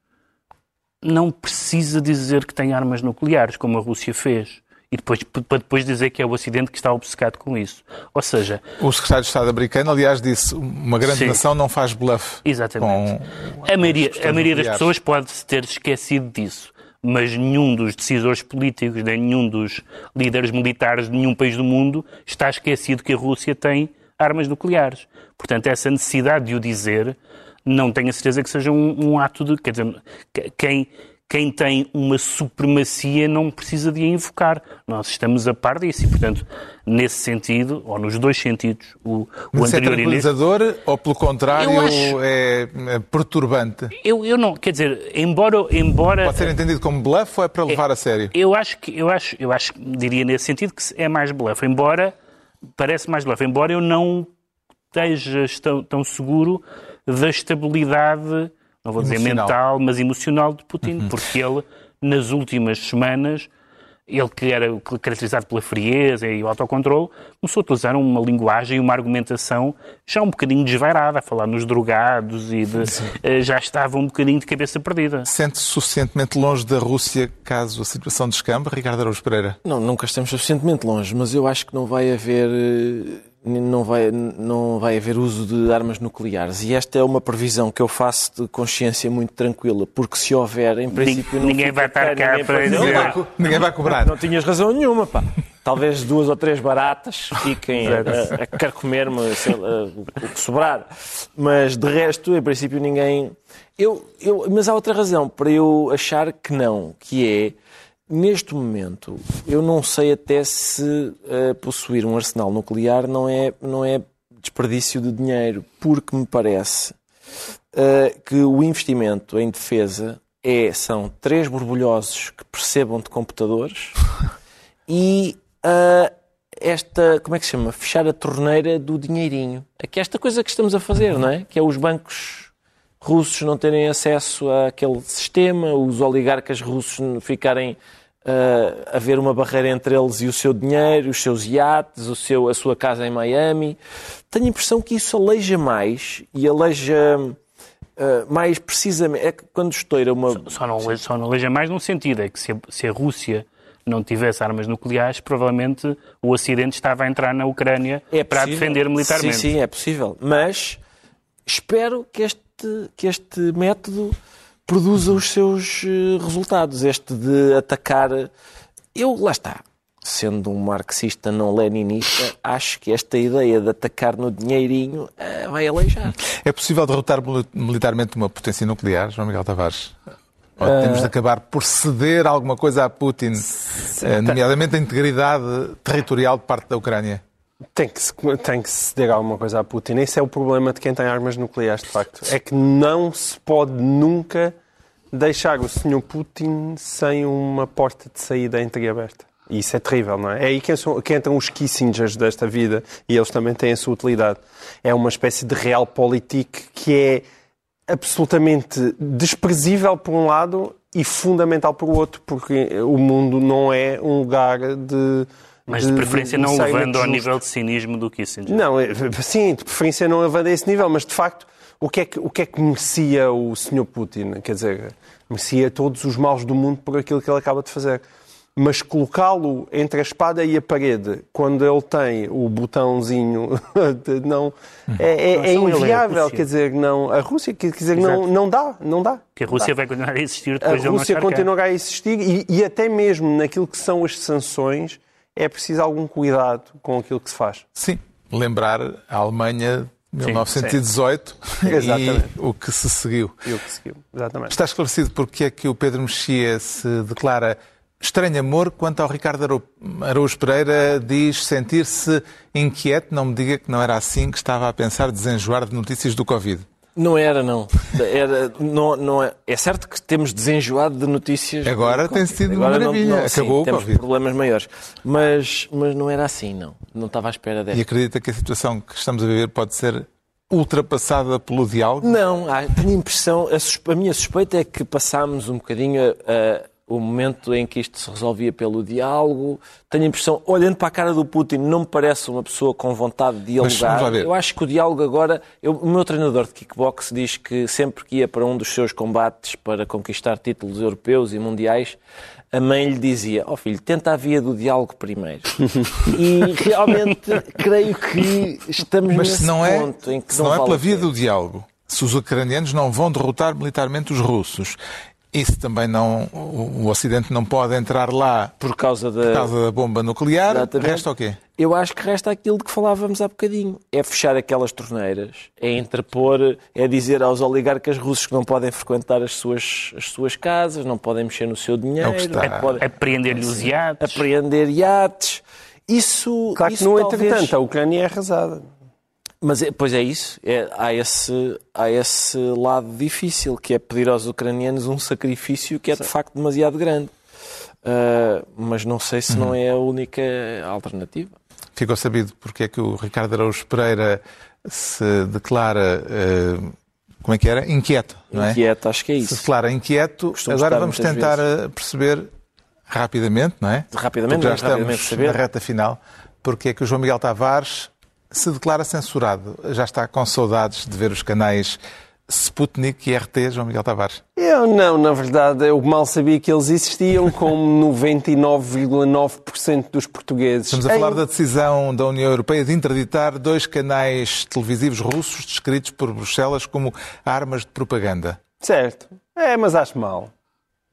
não precisa dizer que tem armas nucleares, como a Rússia fez. E depois, para depois dizer que é o Ocidente que está obcecado com isso. Ou seja... O secretário de Estado americano, aliás, disse uma grande sim. nação não faz bluff Exatamente. a maioria, a maioria das pessoas pode ter esquecido disso. Mas nenhum dos decisores políticos, nem nenhum dos líderes militares de nenhum país do mundo está esquecido que a Rússia tem armas nucleares. Portanto, essa necessidade de o dizer não tenho a certeza que seja um, um ato de. Quer dizer, quem, quem tem uma supremacia não precisa de a invocar. Nós estamos a par disso e, portanto, nesse sentido, ou nos dois sentidos, o, o Mas é anterior... é tranquilizador ou, pelo contrário, acho... é, é, perturbante? Eu, eu não, quer dizer, embora... embora Pode ser entendido como bluff ou é para levar é, a sério? Eu acho que, eu acho, eu acho, diria nesse sentido que é mais bluff, embora, parece mais bluff, embora eu não esteja tão, tão seguro da estabilidade, não vou dizer emocional. mental, mas emocional de Putin, uhum. porque ele, nas últimas semanas, ele que era caracterizado pela frieza e o autocontrole, começou a utilizar uma linguagem e uma argumentação já um bocadinho desvairada, a falar nos drogados e de, eh, já estava um bocadinho de cabeça perdida. Sente-se suficientemente longe da Rússia caso a situação descambe, Ricardo Araújo Pereira? Não, nunca estamos suficientemente longe, mas eu acho que não vai haver eh, não vai, não vai haver uso de armas nucleares. E esta é uma previsão que eu faço de consciência muito tranquila, porque se houver, em princípio, não ninguém vai estar cá para dizer. Ninguém vai, ninguém vai cobrar. Não, não tinhas razão nenhuma, pá. Talvez duas ou três baratas fiquem a, a, a carcomer-me o que sobrar. Mas de resto, em princípio, ninguém. Eu, eu, mas há outra razão para eu achar que não, que é Neste momento, eu não sei até se uh, possuir um arsenal nuclear não é, não é desperdício de dinheiro, porque me parece uh, que o investimento em defesa é, são três borbulhosos que percebam de computadores e uh, esta, como é que se chama? Fechar a torneira do dinheirinho. Aqui é esta coisa que estamos a fazer, não é? Que é os bancos russos não terem acesso àquele sistema, os oligarcas russos ficarem uh, haver uma barreira entre eles e o seu dinheiro, os seus iates, o seu, a sua casa em Miami. Tenho a impressão que isso aleija mais e aleija uh, mais precisamente. É que quando estoura uma. Só não, só não aleija mais num sentido, é que se a, se a Rússia não tivesse armas nucleares, provavelmente o Ocidente estava a entrar na Ucrânia é para defender militarmente. Sim, sim, é possível. Mas espero que este, que este método produza os seus eh, resultados. Este de atacar. Eu, lá está. Sendo um marxista não leninista, acho que esta ideia de atacar no dinheirinho uh, vai aleijar. É possível derrotar militarmente uma potência nuclear, João Miguel Tavares? Ou temos de eh, acabar por ceder alguma coisa a Putin, nomeadamente a integridade territorial de parte da Ucrânia? Tem que, se, tem que ceder alguma coisa a Putin. Esse é o problema de quem tem armas nucleares, de facto. É que não se pode nunca deixar o Sr. Putin sem uma porta de saída entreaberta. E isso é terrível, não é? É aí que, são, que entram os Kissingers desta vida e eles também têm a sua utilidade. É uma espécie de realpolitik que é absolutamente desprezível por um lado e fundamental por outro, porque o mundo não é um lugar de mas de, de preferência de, não levando ao nível de cinismo do Kissinger. Não, é, sim, de preferência não levando a esse nível, mas de facto, o que é que, o que, é que merecia o Sr. Putin? Quer dizer, merecia todos os maus do mundo por aquilo que ele acaba de fazer. mas colocá-lo entre a espada e a parede, quando ele tem o botãozinho, não, é, é, é inviável. Quer dizer, não, a Rússia, quer dizer, não, não dá, não dá. Que a Rússia dá. vai continuar a existir depois A Rússia continuará a existir e, e até mesmo naquilo que são as sanções é preciso algum cuidado com aquilo que se faz. Sim, lembrar a Alemanha 1918 sim, e o que se seguiu. E o que seguiu, exatamente. Está esclarecido porque é que o Pedro Mexia se declara estranho amor quanto ao Ricardo Araújo Pereira diz sentir-se inquieto, não me diga que não era assim que estava a pensar desenjoar de notícias do Covid. Não era, não. Era, não, não é. é certo que temos desenjoado de notícias. Agora tem sido uma maravilha. Não, não, Acabou sim, temos Covid. problemas maiores. Mas, mas não era assim, não. Não estava à espera dessa. E acredita que a situação que estamos a viver pode ser ultrapassada pelo diálogo? Não, tenho a impressão, a, a minha suspeita é que passámos um bocadinho a, a o momento em que isto se resolvia pelo diálogo. Tenho a impressão, olhando para a cara do Putin, não me parece uma pessoa com vontade de dialogar. Eu acho que o diálogo agora. Eu, o meu treinador de kickbox diz que sempre que ia para um dos seus combates para conquistar títulos europeus e mundiais, a mãe lhe dizia: Ó oh filho, tenta a via do diálogo primeiro. e realmente creio que estamos Mas nesse não é, ponto em que se não, não é pela via do diálogo, se os ucranianos não vão derrotar militarmente os russos isso também não. O Ocidente não pode entrar lá por causa da, por causa da bomba nuclear. Exatamente. Resta o quê? Eu acho que resta aquilo de que falávamos há bocadinho. É fechar aquelas torneiras, é interpor, é dizer aos oligarcas russos que não podem frequentar as suas, as suas casas, não podem mexer no seu dinheiro. É, é pode... apreender-lhe os iates. Apreender iates. Isso. Claro isso que, no talvez... entretanto, a Ucrânia é arrasada. Mas, é, pois é isso, é, há, esse, há esse lado difícil, que é pedir aos ucranianos um sacrifício que é de facto demasiado grande. Uh, mas não sei se uhum. não é a única alternativa. Ficou sabido porque é que o Ricardo Araújo Pereira se declara, uh, como é que era? Inquieto, não é? Inquieto, acho que é isso. Se declara inquieto. Costumo Agora vamos tentar vezes. Uh, perceber rapidamente, não é? Rapidamente, porque já estamos saber. na reta final, porque é que o João Miguel Tavares se declara censurado. Já está com saudades de ver os canais Sputnik e RT, João Miguel Tavares? Eu não, na verdade, eu mal sabia que eles existiam, como 99,9% dos portugueses. Estamos a falar da decisão da União Europeia de interditar dois canais televisivos russos descritos por Bruxelas como armas de propaganda. Certo. É, mas acho mal.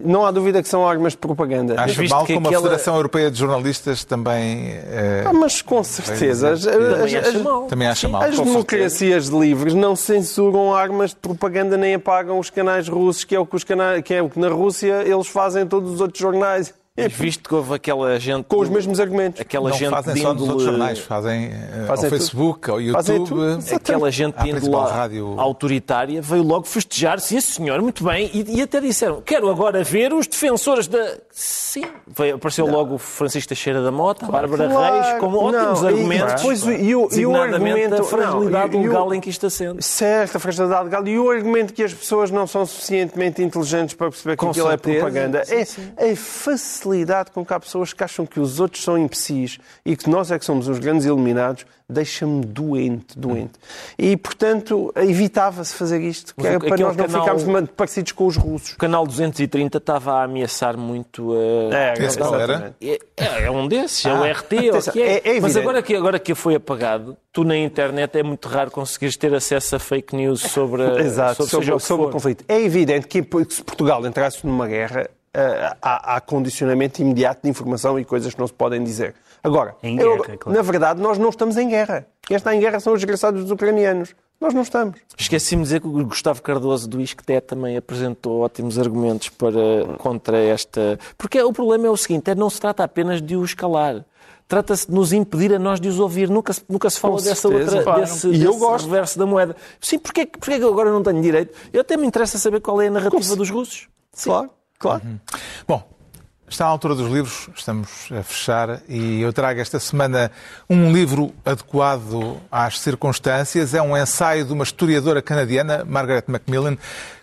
Não há dúvida que são armas de propaganda. Acho visto mal que como aquela... a Federação Europeia de Jornalistas também... É... Ah, mas com certeza. As, também acha mal. Também acha mal. As democracias livres não censuram armas de propaganda nem apagam os canais russos, que é o que, os canais, que, é o que na Rússia eles fazem todos os outros jornais. E visto que houve aquela gente. Com os mesmos argumentos. Aquela não gente fazem só nos outros jornais, fazem, eh, fazem ao Facebook, ao YouTube. Aquela gente de lá rádio... autoritária veio logo festejar, sim senhor, muito bem, e, e, até disseram: quero agora ver os defensores da. Sim, veio, apareceu não. logo o Francisco Teixeira da Mota, a Bárbara claro. Reis, com ótimos não. argumentos. E, depois, e, o, e o argumento. A fragilidade não, legal em que isto está sendo. Certo, a fragilidade legal. E o argumento que as pessoas não são suficientemente inteligentes para perceber que aquilo é propaganda. Sim, é, sim. é facilidade facilidade com que há pessoas que acham que os outros são imbecis e que nós é que somos os grandes eliminados, deixa-me doente, doente. E, portanto, evitava-se fazer isto, para nós não canal... ficarmos parecidos com os russos. O canal 230 estava a ameaçar muito a... É, Esse qual era? É, é, um desses, ah, é o RT, ou que é. é, é Mas agora que, agora que foi apagado, tu na internet é muito raro conseguires ter acesso a fake news sobre, Exato, sobre, sobre, sobre o conflito. É evidente que se Portugal entrasse numa guerra, há, há, condicionamento imediato de informação e coisas que não se podem dizer. Agora, guerra, eu, claro. na verdade, nós não estamos em guerra. Quem está em guerra são os desgraçados dos ucranianos. Nós não estamos. Esqueci-me de dizer que o Gustavo Cardoso do ISCTE também apresentou ótimos argumentos para, contra esta. Porque o problema é o seguinte: é, não se trata apenas de os calar. Trata-se de nos impedir a nós de os ouvir. Nunca se, nunca se fala dessa outra, desse, e eu gosto. reverso da moeda. Sim, porque, porque é que eu agora não tenho direito? Eu até me interessa saber qual é a narrativa dos russos. Sim. Claro. Claro. Uhum. Bom, está à altura dos livros, estamos a fechar e eu trago esta semana um livro adequado às circunstâncias. É um ensaio de uma historiadora canadiana, Margaret Macmillan,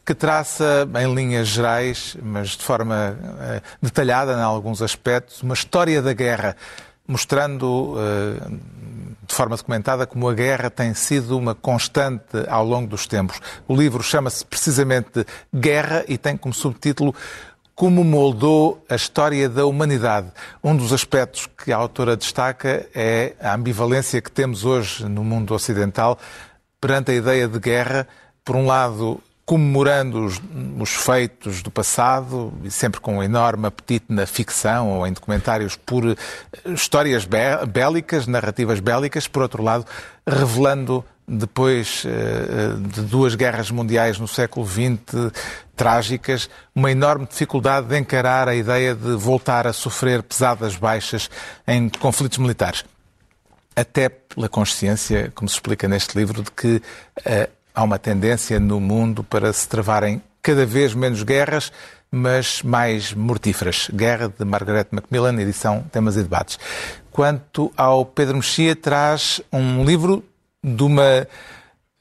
que traça, em linhas gerais, mas de forma uh, detalhada em alguns aspectos, uma história da guerra, mostrando uh, de forma documentada como a guerra tem sido uma constante ao longo dos tempos. O livro chama-se precisamente Guerra e tem como subtítulo como moldou a história da humanidade. Um dos aspectos que a autora destaca é a ambivalência que temos hoje no mundo ocidental perante a ideia de guerra, por um lado, comemorando os, os, feitos do passado, e sempre com um enorme apetite na ficção ou em documentários por eh, histórias bélicas, narrativas bélicas, por outro lado, revelando depois eh, de duas guerras mundiais no século XX trágicas, uma enorme dificuldade de encarar a ideia de voltar a sofrer pesadas baixas em conflitos militares. Até pela consciência, como se explica neste livro, de que uh, há uma tendência no mundo para se travarem cada vez menos guerras, mas mais mortíferas. Guerra de Margaret Macmillan, edição Temas e Debates. Quanto ao Pedro Mexia, traz um livro de uma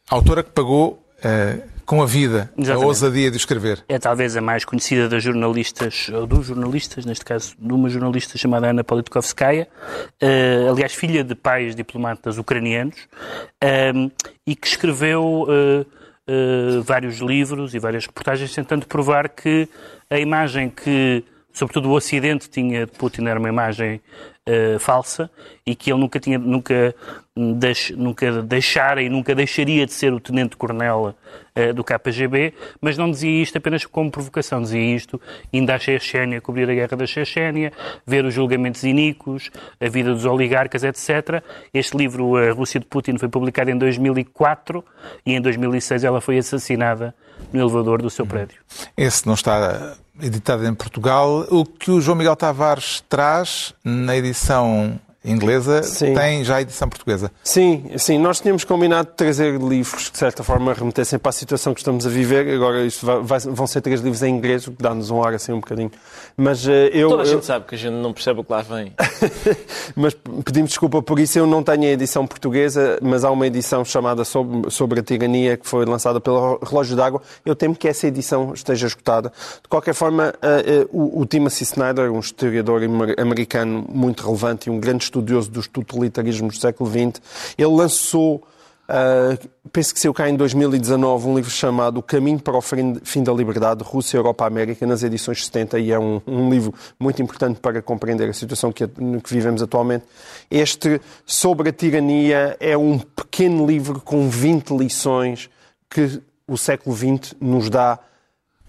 autora que pagou uh, com a vida, Exatamente. a ousadia de escrever. É talvez a mais conhecida das jornalistas, ou dos jornalistas, neste caso, de uma jornalista chamada Ana Politkovskaya, uh, aliás, filha de pais diplomatas ucranianos, uh, e que escreveu uh, vários livros e várias reportagens tentando provar que a imagem que, sobretudo o Ocidente, tinha de Putin era uma imagem falsa e que ele nunca tinha nunca deix, nunca deixara e nunca deixaria de ser o tenente-coronel uh, do KGB, mas não dizia isto apenas como provocação, dizia isto indo à Chechênia, cobrir a guerra da Chechênia, ver os julgamentos iníquos, a vida dos oligarcas, etc. Este livro, A Rússia de Putin, foi publicado em 2004 e em 2006 ela foi assassinada no elevador do seu prédio. Esse não está editado em Portugal. O que o João Miguel Tavares traz na edição inglesa sim. tem já a edição portuguesa. Sim, sim. Nós tínhamos combinado de trazer livros que, de certa forma, remetessem para a situação que estamos a viver. Agora isto vai, vai, vão ser três livros em inglês, o que dá-nos um ar assim um bocadinho. Mas uh, eu... Toda a eu... gente sabe que a gente não percebe o que lá vem. mas pedimos desculpa por isso. Eu não tenho a edição portuguesa, mas há uma edição chamada Sobre, sobre a Tirania que foi lançada pelo Relógio d'Água. Eu temo que essa edição esteja esgotada. De qualquer forma, uh, uh, o, o Timothy Snyder, um historiador americano muito relevante e um grande estudioso dos totalitarismos do século XX, ele lançou Uh, penso que saiu cá em 2019 um livro chamado O Caminho para o Fim da Liberdade, Rússia, Europa, América, nas edições 70, e é um, um livro muito importante para compreender a situação que, que, vivemos atualmente. Este, sobre a tirania, é um pequeno livro com 20 lições que o século XX nos dá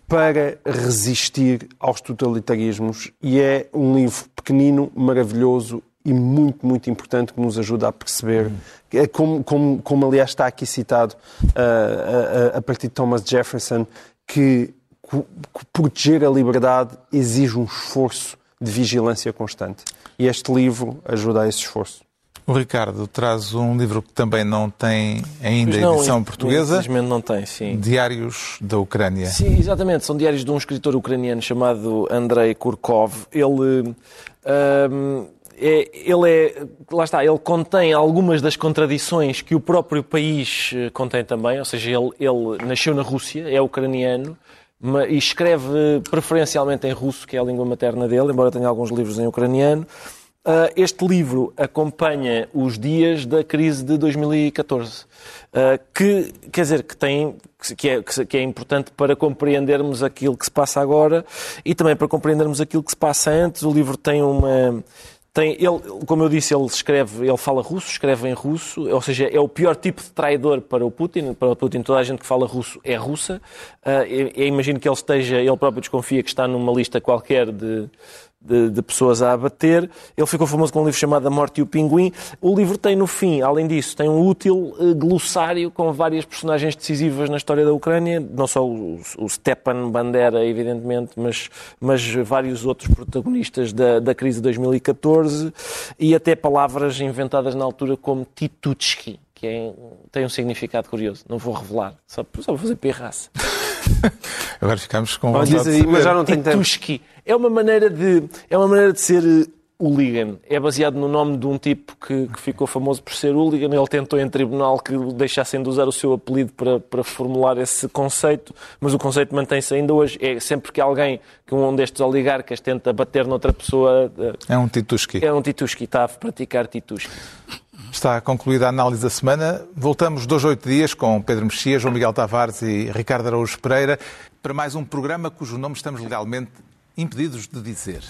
para resistir aos totalitarismos. E é um livro pequenino, maravilhoso e muito, muito importante que nos ajuda a perceber, é como, como, como aliás está aqui citado uh, a, a, partir de Thomas Jefferson, que, que proteger a liberdade exige um esforço de vigilância constante. E este livro ajuda a esse esforço. O Ricardo traz um livro que também não tem ainda não, edição portuguesa. Infelizmente não tem, sim. Diários da Ucrânia. Sim, exatamente. São diários de um escritor ucraniano chamado Andrei Kurkov. Ele. É, ele é, lá está, ele contém algumas das contradições que o próprio país eh, contém também, ou seja, ele, ele nasceu na Rússia, é ucraniano, e escreve preferencialmente em russo, que é a língua materna dele, embora tenha alguns livros em ucraniano. Ah, este livro acompanha os dias da crise de 2014, ah, que, quer dizer, que, tem, que, é, que é importante para compreendermos aquilo que se passa agora e também para compreendermos aquilo que se passa antes. O livro tem uma tem, ele, como eu disse, ele escreve, ele fala russo, escreve em russo, ou seja, é o pior tipo de traidor para o Putin. Para o Putin, toda a gente que fala russo é russa. Uh, eu, eu imagino que ele esteja, ele próprio desconfia que está numa lista qualquer de, de, de, pessoas a abater. Ele ficou famoso com um livro chamado A Morte e o Pinguim. O livro tem no fim, além disso, tem um útil uh, glossário com várias personagens decisivas na história da Ucrânia, não só o, o Stepan Bandera, evidentemente, mas, mas vários outros protagonistas da, da crise de 2014 e até palavras inventadas na altura como Titutsky, que é, tem um significado curioso. Não vou revelar, só, só vou fazer pirraça. Agora ficamos com vontade aí, mas já não tem Titushki. É uma maneira de, é uma maneira de ser eh, hooligan. É baseado no nome de um tipo que, que, ficou famoso por ser hooligan. Ele tentou em tribunal que deixassem de usar o seu apelido para, para formular esse conceito, mas o conceito mantém-se ainda hoje. É sempre que alguém, que um destes oligarcas tenta bater noutra pessoa... Eh, é um tituski. É um tituski, está a praticar tituski. Está concluída a análise da semana. Voltamos dois, oito dias com Pedro Mexia, João Miguel Tavares e Ricardo Araújo Pereira para mais um programa cujo nome estamos legalmente impedidos de dizer.